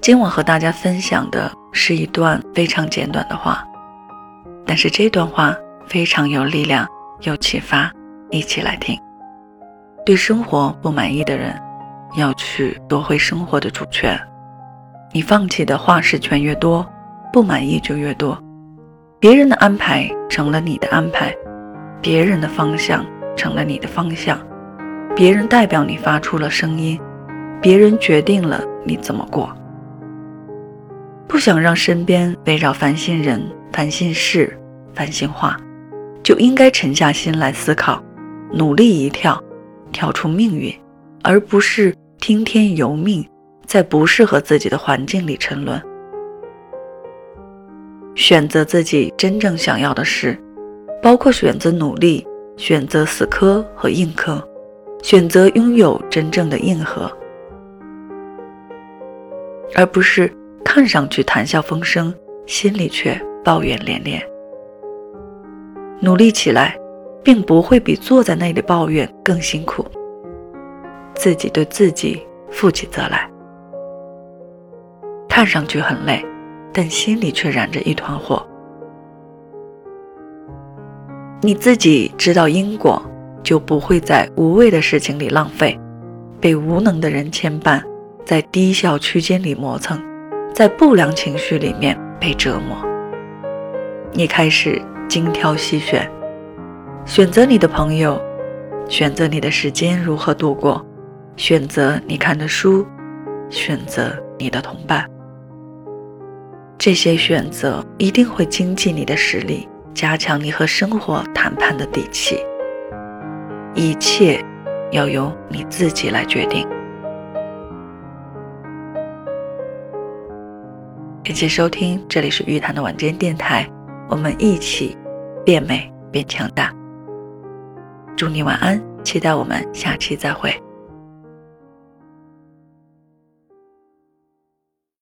今晚和大家分享的是一段非常简短的话，但是这段话非常有力量、有启发，一起来听。对生活不满意的人，要去夺回生活的主权。你放弃的话事权越多，不满意就越多。别人的安排成了你的安排，别人的方向成了你的方向，别人代表你发出了声音，别人决定了你怎么过。不想让身边围绕烦心人、烦心事、烦心话，就应该沉下心来思考，努力一跳，跳出命运，而不是听天由命，在不适合自己的环境里沉沦。选择自己真正想要的事，包括选择努力，选择死磕和硬磕，选择拥有真正的硬核，而不是。看上去谈笑风生，心里却抱怨连连。努力起来，并不会比坐在那里抱怨更辛苦。自己对自己负起责来。看上去很累，但心里却燃着一团火。你自己知道因果，就不会在无谓的事情里浪费，被无能的人牵绊，在低效区间里磨蹭。在不良情绪里面被折磨，你开始精挑细选，选择你的朋友，选择你的时间如何度过，选择你看的书，选择你的同伴。这些选择一定会经济你的实力，加强你和生活谈判的底气。一切要由你自己来决定。感谢收听，这里是玉檀的晚间电台，我们一起变美变强大。祝你晚安，期待我们下期再会。